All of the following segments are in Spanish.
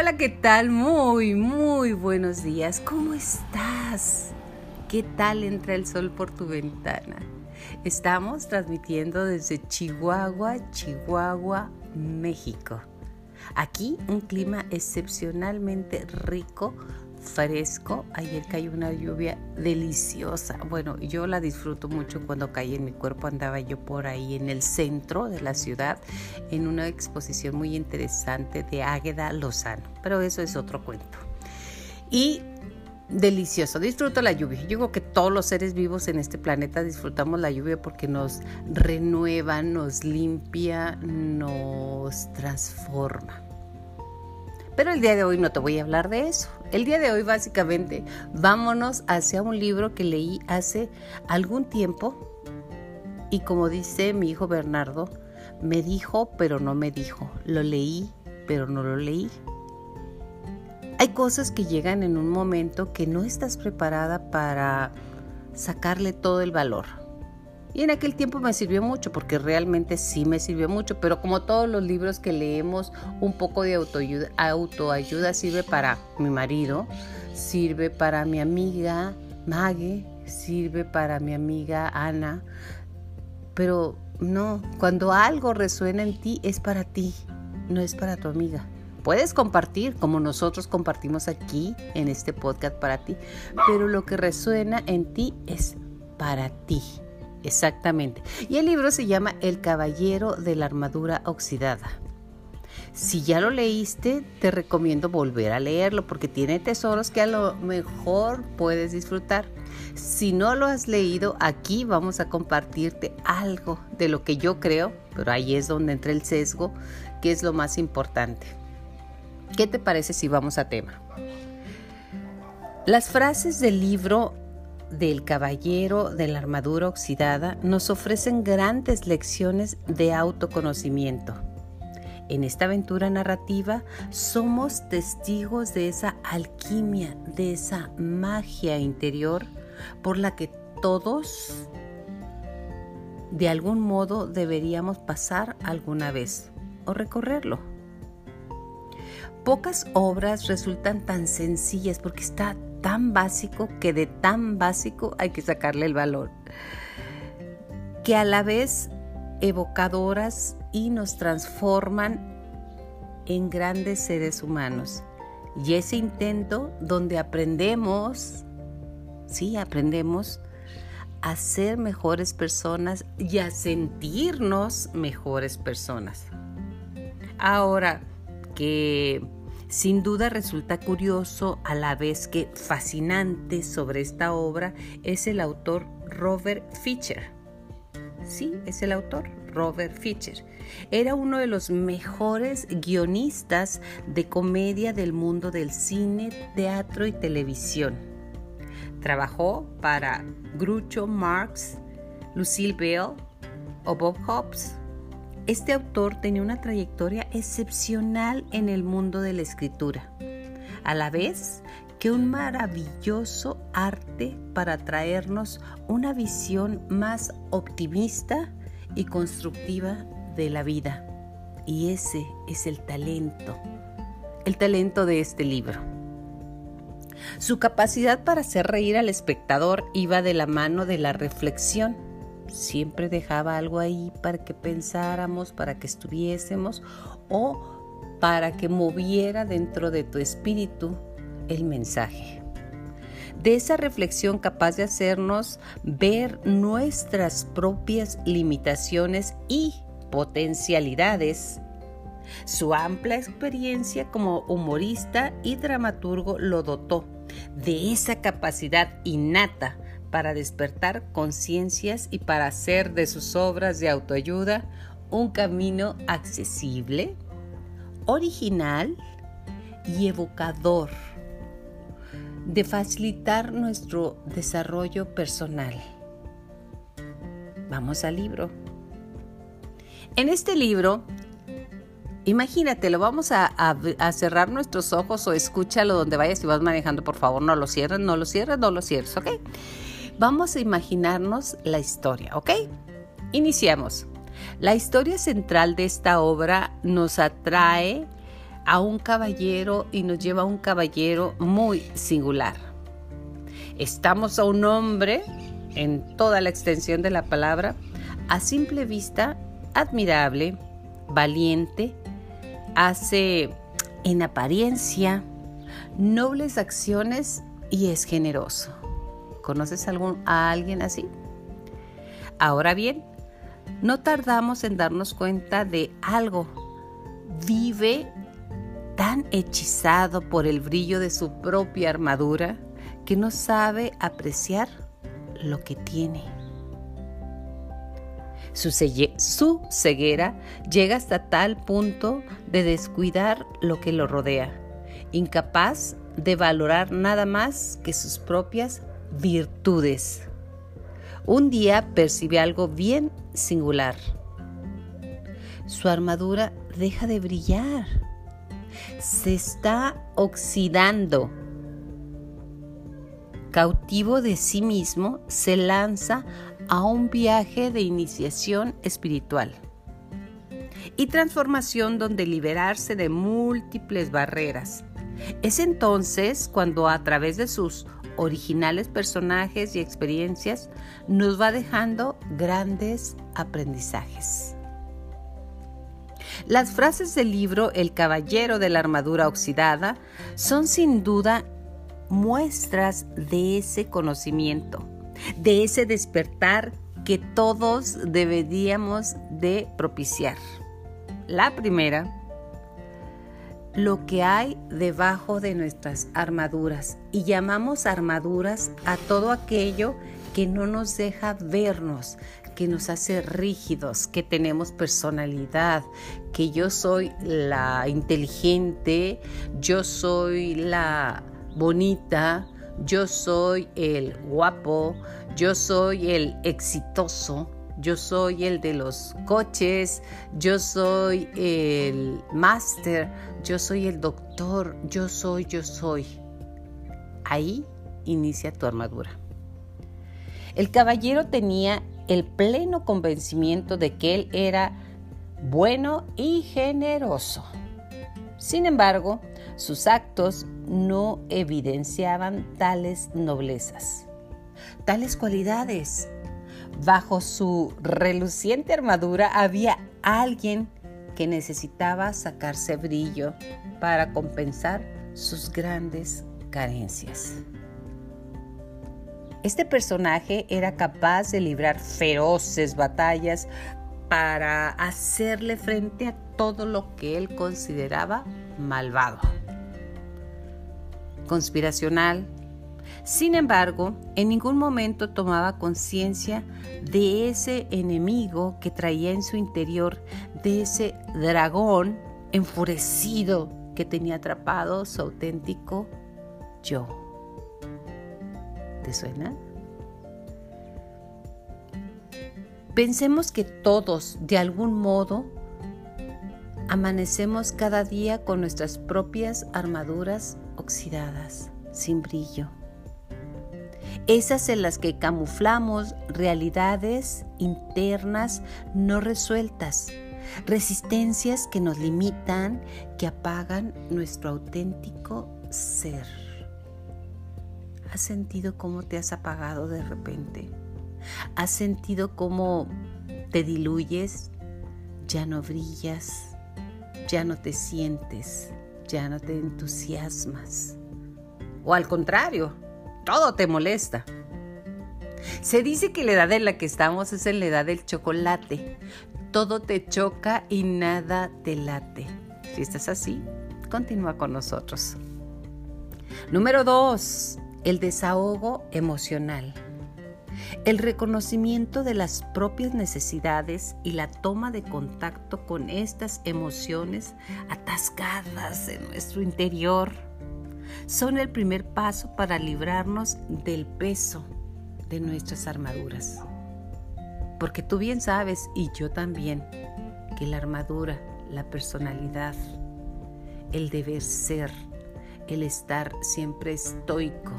Hola, ¿qué tal? Muy, muy buenos días. ¿Cómo estás? ¿Qué tal entra el sol por tu ventana? Estamos transmitiendo desde Chihuahua, Chihuahua, México. Aquí un clima excepcionalmente rico fresco. Ayer cayó una lluvia deliciosa. Bueno, yo la disfruto mucho cuando cae en mi cuerpo. Andaba yo por ahí en el centro de la ciudad en una exposición muy interesante de Águeda Lozano. Pero eso es otro cuento. Y delicioso, disfruto la lluvia. Yo creo que todos los seres vivos en este planeta disfrutamos la lluvia porque nos renueva, nos limpia, nos transforma. Pero el día de hoy no te voy a hablar de eso. El día de hoy básicamente vámonos hacia un libro que leí hace algún tiempo y como dice mi hijo Bernardo, me dijo pero no me dijo. Lo leí pero no lo leí. Hay cosas que llegan en un momento que no estás preparada para sacarle todo el valor. Y en aquel tiempo me sirvió mucho, porque realmente sí me sirvió mucho, pero como todos los libros que leemos, un poco de autoayuda, sirve para mi marido, sirve para mi amiga Maggie, sirve para mi amiga Ana, pero no, cuando algo resuena en ti es para ti, no es para tu amiga. Puedes compartir como nosotros compartimos aquí en este podcast para ti, pero lo que resuena en ti es para ti. Exactamente. Y el libro se llama El Caballero de la Armadura Oxidada. Si ya lo leíste, te recomiendo volver a leerlo porque tiene tesoros que a lo mejor puedes disfrutar. Si no lo has leído, aquí vamos a compartirte algo de lo que yo creo, pero ahí es donde entra el sesgo, que es lo más importante. ¿Qué te parece si vamos a tema? Las frases del libro del Caballero de la Armadura Oxidada nos ofrecen grandes lecciones de autoconocimiento. En esta aventura narrativa somos testigos de esa alquimia, de esa magia interior por la que todos de algún modo deberíamos pasar alguna vez o recorrerlo. Pocas obras resultan tan sencillas porque está tan básico que de tan básico hay que sacarle el valor. Que a la vez evocadoras y nos transforman en grandes seres humanos. Y ese intento donde aprendemos, sí, aprendemos a ser mejores personas y a sentirnos mejores personas. Ahora que sin duda resulta curioso a la vez que fascinante sobre esta obra es el autor Robert Fischer. Sí, es el autor Robert Fischer. Era uno de los mejores guionistas de comedia del mundo del cine, teatro y televisión. Trabajó para Groucho Marx, Lucille Bell o Bob Hobbs. Este autor tenía una trayectoria excepcional en el mundo de la escritura, a la vez que un maravilloso arte para traernos una visión más optimista y constructiva de la vida. Y ese es el talento, el talento de este libro. Su capacidad para hacer reír al espectador iba de la mano de la reflexión siempre dejaba algo ahí para que pensáramos, para que estuviésemos o para que moviera dentro de tu espíritu el mensaje. De esa reflexión capaz de hacernos ver nuestras propias limitaciones y potencialidades. Su amplia experiencia como humorista y dramaturgo lo dotó de esa capacidad innata para despertar conciencias y para hacer de sus obras de autoayuda un camino accesible, original y evocador de facilitar nuestro desarrollo personal. Vamos al libro. En este libro, imagínate, lo vamos a, cerrar nuestros ojos o escúchalo donde vayas y vas manejando, por favor, no lo cierres, no lo cierres, no lo cierres, ¿ok? Vamos a imaginarnos la historia, ¿ok? Iniciamos. La historia central de esta obra nos atrae a un caballero y nos lleva a un caballero muy singular. Estamos a un hombre, en toda la extensión de la palabra, a simple vista admirable, valiente, hace en apariencia nobles acciones y es generoso. ¿Conoces algún, a alguien así? Ahora bien, no tardamos en darnos cuenta de algo. Vive tan hechizado por el brillo de su propia armadura que no sabe apreciar lo que tiene. Su, su, ceguera llega hasta tal punto de descuidar lo que lo rodea, incapaz de valorar nada más que sus propias virtudes. Un día percibe algo bien singular. Su armadura deja de brillar. Se está oxidando. Cautivo de sí mismo, se lanza a un viaje de iniciación espiritual y transformación donde liberarse de múltiples barreras. Es entonces cuando a través de sus originales personajes y experiencias nos va dejando grandes aprendizajes. Las frases del libro El Caballero de la Armadura Oxidada son sin duda muestras de ese conocimiento, de ese despertar que todos deberíamos de propiciar. La primera lo que hay debajo de nuestras armaduras. Y llamamos armaduras a todo aquello que no nos deja vernos, que nos hace rígidos, que tenemos personalidad, que yo soy la inteligente, yo soy la bonita, yo soy el guapo, yo soy el exitoso, yo soy el de los coches, yo soy el máster, yo soy el doctor, yo soy, yo soy. Ahí inicia tu armadura. El caballero tenía el pleno convencimiento de que él era bueno y generoso. Sin embargo, sus actos no evidenciaban tales noblezas, tales cualidades Bajo su reluciente armadura había alguien que necesitaba sacarse brillo para compensar sus grandes carencias. Este personaje era capaz de librar feroces batallas para hacerle frente a todo lo que él consideraba malvado. Conspiracional, sin embargo, en ningún momento tomaba conciencia de ese enemigo que traía en su interior, de ese dragón enfurecido que tenía atrapado su auténtico yo. ¿Te suena? Pensemos que todos, de algún modo, amanecemos cada día con nuestras propias armaduras oxidadas, sin brillo esas en las que camuflamos realidades internas no resueltas, resistencias que nos limitan, que apagan nuestro auténtico ser. ¿Has sentido cómo te has apagado de repente? ¿Has sentido cómo te diluyes? Ya no brillas, ya no te sientes, ya no te entusiasmas. O al contrario, todo te molesta. Se dice que la edad en la que estamos es en la edad del chocolate. Todo te choca y nada te late. Si estás así, continúa con nosotros. Número dos, el desahogo emocional. El reconocimiento de las propias necesidades y la toma de contacto con estas emociones atascadas en nuestro interior son el primer paso para librarnos del peso de nuestras armaduras. Porque tú bien sabes, y yo también, que la armadura, la personalidad, el deber ser, el estar siempre estoico,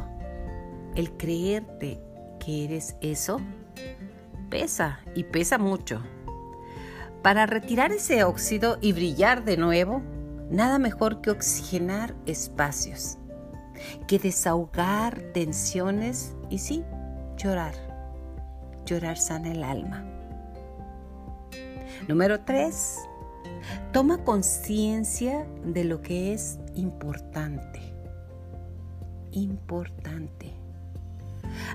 el creerte que eres eso, pesa y pesa mucho. Para retirar ese óxido y brillar de nuevo, Nada mejor que oxigenar espacios, que desahogar tensiones y sí, llorar. Llorar sana el alma. Número 3. Toma conciencia de lo que es importante. Importante.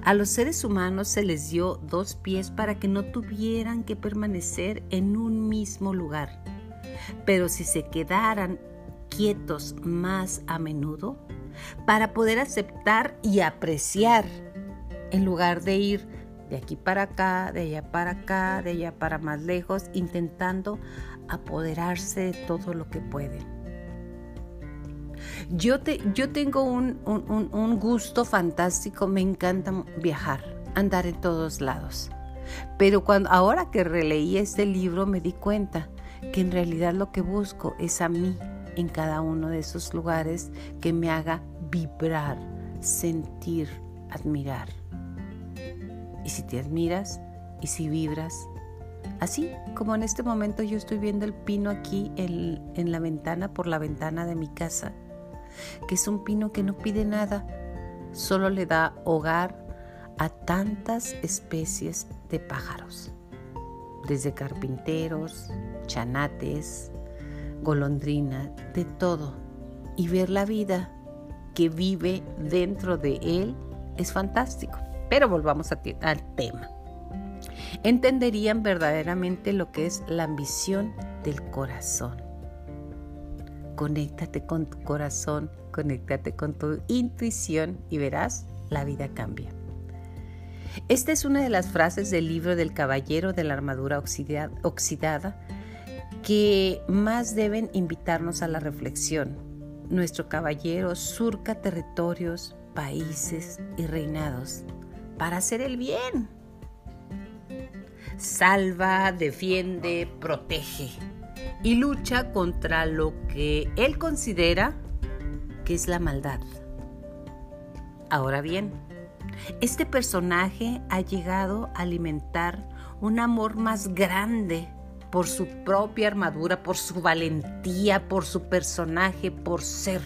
A los seres humanos se les dio dos pies para que no tuvieran que permanecer en un mismo lugar. Pero si se quedaran quietos más a menudo, para poder aceptar y apreciar, en lugar de ir de aquí para acá, de allá para acá, de allá para más lejos, intentando apoderarse de todo lo que pueden. Yo, te, yo tengo un, un, gusto fantástico, me encanta viajar, andar en todos lados. Pero cuando, ahora que releí este libro me di cuenta que en realidad lo que busco es a mí en cada uno de esos lugares que me haga vibrar, sentir, admirar. Y si te admiras y si vibras, así como en este momento yo estoy viendo el pino aquí en, en la ventana, por la ventana de mi casa, que es un pino que no pide nada, solo le da hogar a tantas especies de pájaros, desde carpinteros, chanates, golondrina, de todo. Y ver la vida que vive dentro de él es fantástico. Pero volvamos al tema. Entenderían verdaderamente lo que es la ambición del corazón Conéctate con tu corazón, conéctate con tu intuición y verás, la vida cambia. Esta es una de las frases del libro del Caballero de la Armadura Oxidada que más deben invitarnos a la reflexión. Nuestro caballero surca territorios, países y reinados para hacer el bien. Salva, defiende, protege y lucha contra lo que él considera que es la maldad. Ahora bien, este personaje ha llegado a alimentar un amor más grande por su propia armadura, por su valentía, por su personaje, por ser,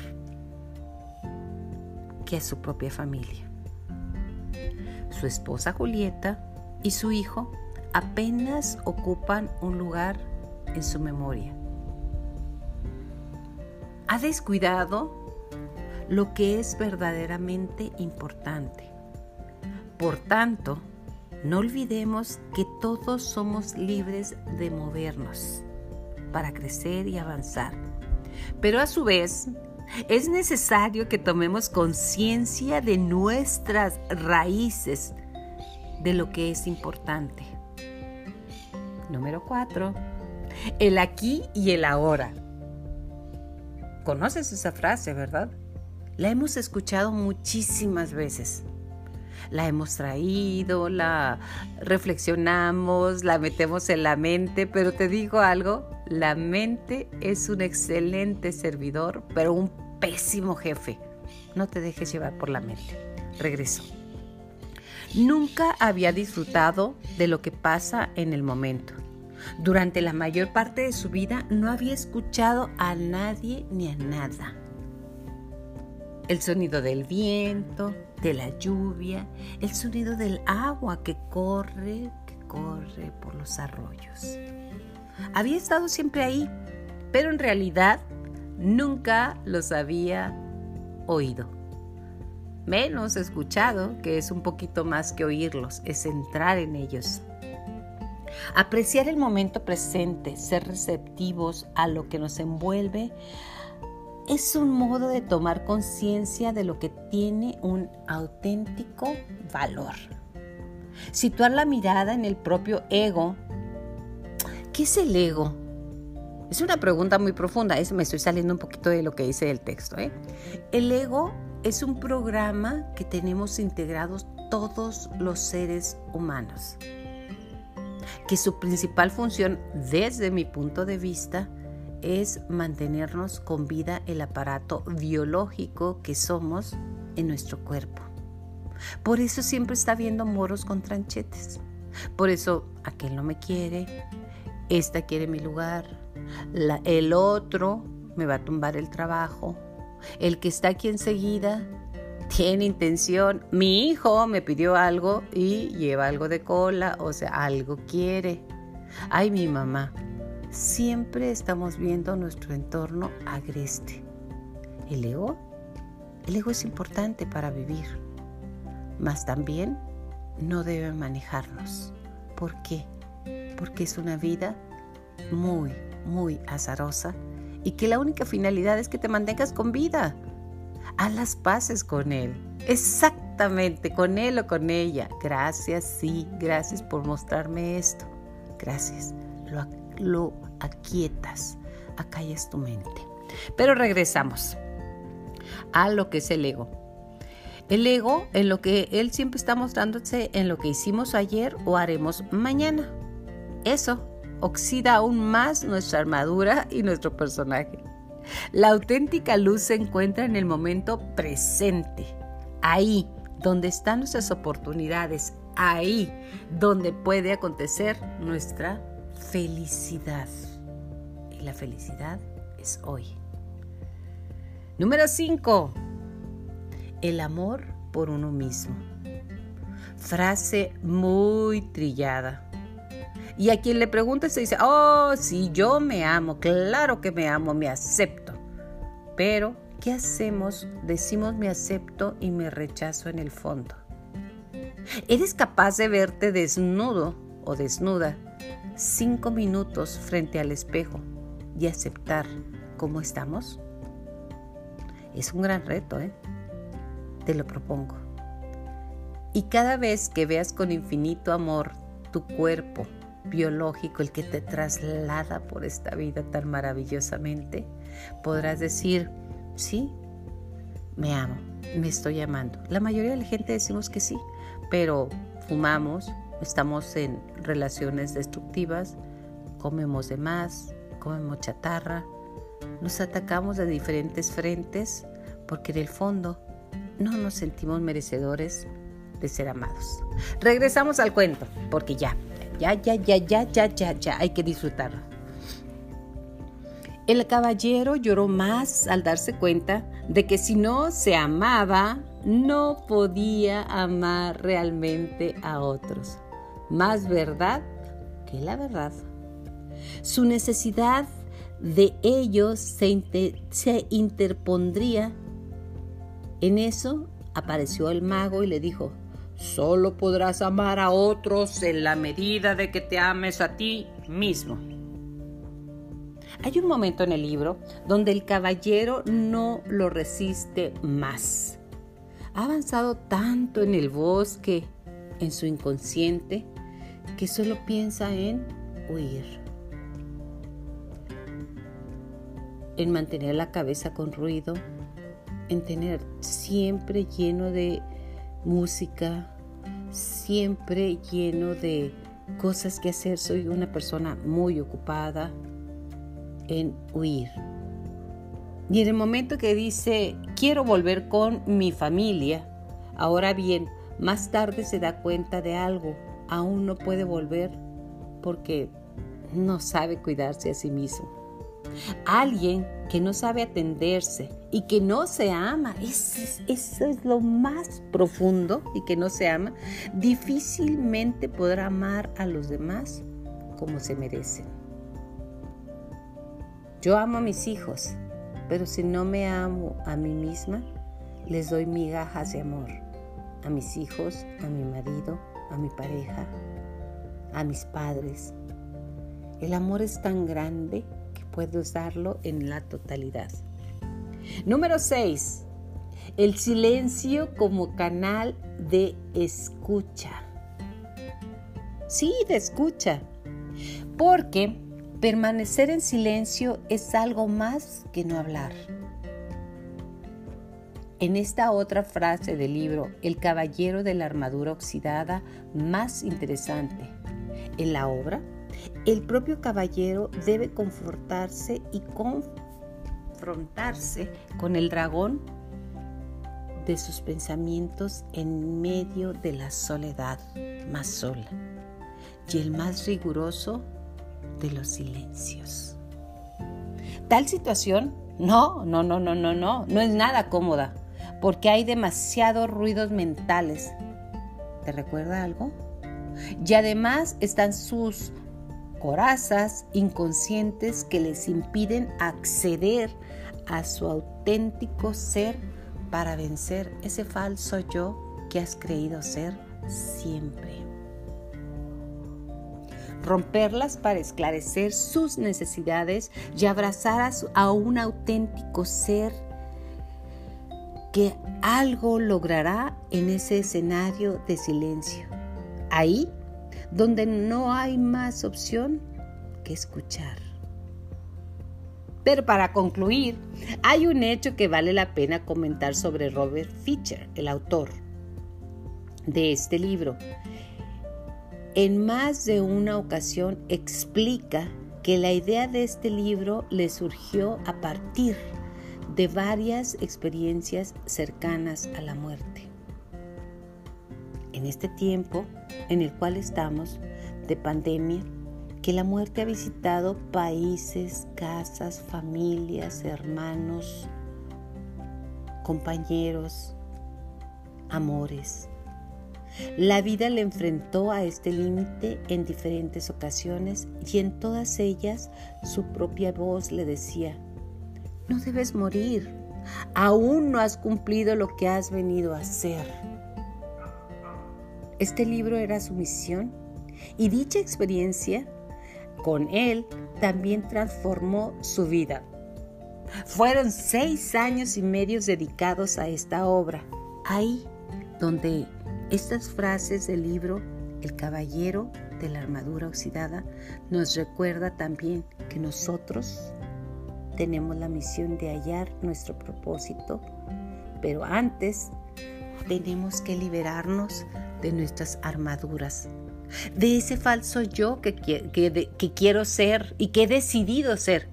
que a su propia familia. Su esposa Julieta y su hijo apenas ocupan un lugar en su memoria. Ha descuidado lo que es verdaderamente importante. Por tanto, no olvidemos que todos somos libres de movernos para crecer y avanzar. Pero a su vez, es necesario que tomemos conciencia de nuestras raíces, de lo que es importante. Número 4 el aquí y el ahora. ¿Conoces esa frase, verdad? La hemos escuchado muchísimas veces. La hemos traído, la reflexionamos, la metemos en la mente, pero te digo algo, la mente es un excelente servidor, pero un pésimo jefe. No te dejes llevar por la mente. Regreso. Nunca había disfrutado de lo que pasa en el momento. Durante la mayor parte de su vida no había escuchado a nadie ni a nada. El sonido del viento, de la lluvia, el sonido del agua que corre, que corre por los arroyos. Había estado siempre ahí, pero en realidad nunca los había oído. Menos escuchado, que es un poquito más que oírlos, es entrar en ellos. Apreciar el momento presente, ser receptivos a lo que nos envuelve, es un modo de tomar conciencia de lo que tiene un auténtico valor. Situar la mirada en el propio ego. ¿Qué es el ego? Es una pregunta muy profunda, es, me estoy saliendo un poquito de lo que dice el texto. ¿eh? El ego es un programa que tenemos integrados todos los seres humanos que su principal función desde mi punto de vista es mantenernos con vida el aparato biológico que somos en nuestro cuerpo. Por eso siempre está viendo moros con tranchetes. Por eso aquel no me quiere, esta quiere mi lugar, el otro me va a tumbar el trabajo. El que está aquí enseguida tiene intención. Mi hijo me pidió algo y lleva algo de cola, o sea, algo quiere. Ay, mi mamá. Siempre estamos viendo nuestro entorno agreste. El ego, el ego es importante para vivir, mas también no debe manejarnos. ¿Por qué? Porque es una vida muy, muy azarosa y que la única finalidad es que te mantengas con vida. Haz las paces con él. Exactamente, con él o con ella. Gracias, sí, gracias por mostrarme esto. Gracias. Lo, lo aquietas, acallas tu mente. Pero regresamos a lo que es el ego. El ego, en lo que él siempre está mostrándose en lo que hicimos ayer o haremos mañana. Eso oxida aún más nuestra armadura y nuestro personaje. La auténtica luz se encuentra en el momento presente, ahí donde están nuestras oportunidades, ahí donde puede acontecer nuestra felicidad. Y la felicidad es hoy. Número 5. El amor por uno mismo. Frase muy trillada. Y a quien le pregunte se dice, oh, sí, yo me amo, claro que me amo, me acepto. Pero, ¿qué hacemos? Decimos me acepto y me rechazo en el fondo. ¿Eres capaz de verte desnudo o desnuda cinco minutos frente al espejo y aceptar cómo estamos? Es un gran reto, ¿eh? Te lo propongo. Y cada vez que veas con infinito amor tu cuerpo biológico, el que te traslada por esta vida tan maravillosamente, podrás decir, sí, me amo, me estoy amando. La mayoría de la gente decimos que sí, pero fumamos, estamos en relaciones destructivas, comemos de más, comemos chatarra, nos atacamos de diferentes frentes porque en el fondo no nos sentimos merecedores de ser amados. Regresamos al cuento, porque ya, ya, ya, ya, ya, ya, ya, ya, hay que disfrutarlo. El caballero lloró más al darse cuenta de que si no se amaba, no podía amar realmente a otros. Más verdad que la verdad. Su necesidad de ellos se, se interpondría. En eso apareció el mago y le dijo, solo podrás amar a otros en la medida de que te ames a ti mismo. Hay un momento en el libro donde el caballero no lo resiste más. Ha avanzado tanto en el bosque, en su inconsciente, que solo piensa en huir. en mantener la cabeza con ruido, en tener siempre lleno de música, siempre lleno de cosas que hacer. Soy una persona muy ocupada en huir. Y en el momento que dice, quiero volver con mi familia, ahora bien, más tarde se da cuenta de algo, aún no puede volver porque no sabe cuidarse a sí mismo. Alguien que no sabe atenderse y que no se ama, eso es, lo más profundo y que no se ama, difícilmente podrá amar a los demás como se merecen. Yo amo a mis hijos, pero si no me amo a mí misma, les doy migajas de amor a mis hijos, a mi marido, a mi pareja, a mis padres. El amor es tan grande puedo usarlo en la totalidad. Número 6. El silencio como canal de escucha. Sí, de escucha. Porque permanecer en silencio es algo más que no hablar. En esta otra frase del libro, El caballero de la armadura oxidada, más interesante, en la obra el propio caballero debe confortarse y confrontarse con el dragón de sus pensamientos en medio de la soledad más sola y el más riguroso de los silencios. Tal situación No, no, no, no, no, no, no es nada cómoda, porque hay demasiados ruidos mentales. ¿Te recuerda algo? Y además están sus corazas inconscientes que les impiden acceder a su auténtico ser para vencer ese falso yo que has creído ser siempre. Romperlas para esclarecer sus necesidades y abrazar a, a un auténtico ser que algo logrará en ese escenario de silencio. Ahí donde no hay más opción que escuchar. Pero para concluir, hay un hecho que vale la pena comentar sobre Robert Fischer, el autor de este libro. En más de una ocasión explica que la idea de este libro le surgió a partir de varias experiencias cercanas a la muerte. En este tiempo en el cual estamos de pandemia, que la muerte ha visitado países, casas, familias, hermanos, compañeros, amores. La vida le enfrentó a este límite en diferentes ocasiones y en todas ellas su propia voz le decía, no debes morir, aún no has cumplido lo que has venido a hacer. Este libro era su misión y dicha experiencia con él también transformó su vida. Fueron seis años y medio dedicados a esta obra. Ahí donde estas frases del libro El caballero de la armadura oxidada nos recuerda también que nosotros tenemos la misión de hallar nuestro propósito, pero antes tenemos que liberarnos de nuestras armaduras, de ese falso yo que, que, quiero ser y que he decidido ser.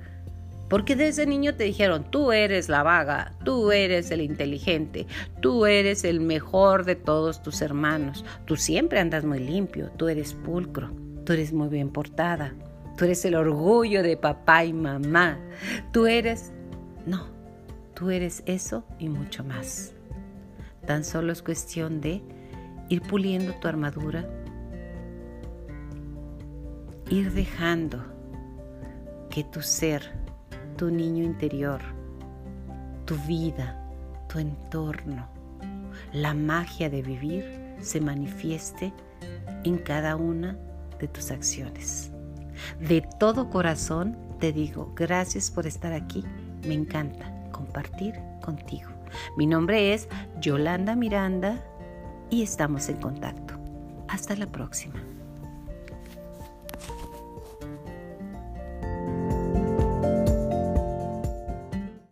Porque desde niño te dijeron, tú eres la vaga, tú eres el inteligente, tú eres el mejor de todos tus hermanos, tú siempre andas muy limpio, tú eres pulcro, tú eres muy bien portada, tú eres el orgullo de papá y mamá, tú eres... No, tú eres eso y mucho más. Tan solo es cuestión de ir puliendo tu armadura, ir dejando que tu ser, tu niño interior, tu vida, tu entorno, la magia de vivir se manifieste en cada una de tus acciones. De todo corazón te digo, gracias por estar aquí. Me encanta compartir contigo. Mi nombre es Yolanda Miranda y estamos en contacto. Hasta la próxima.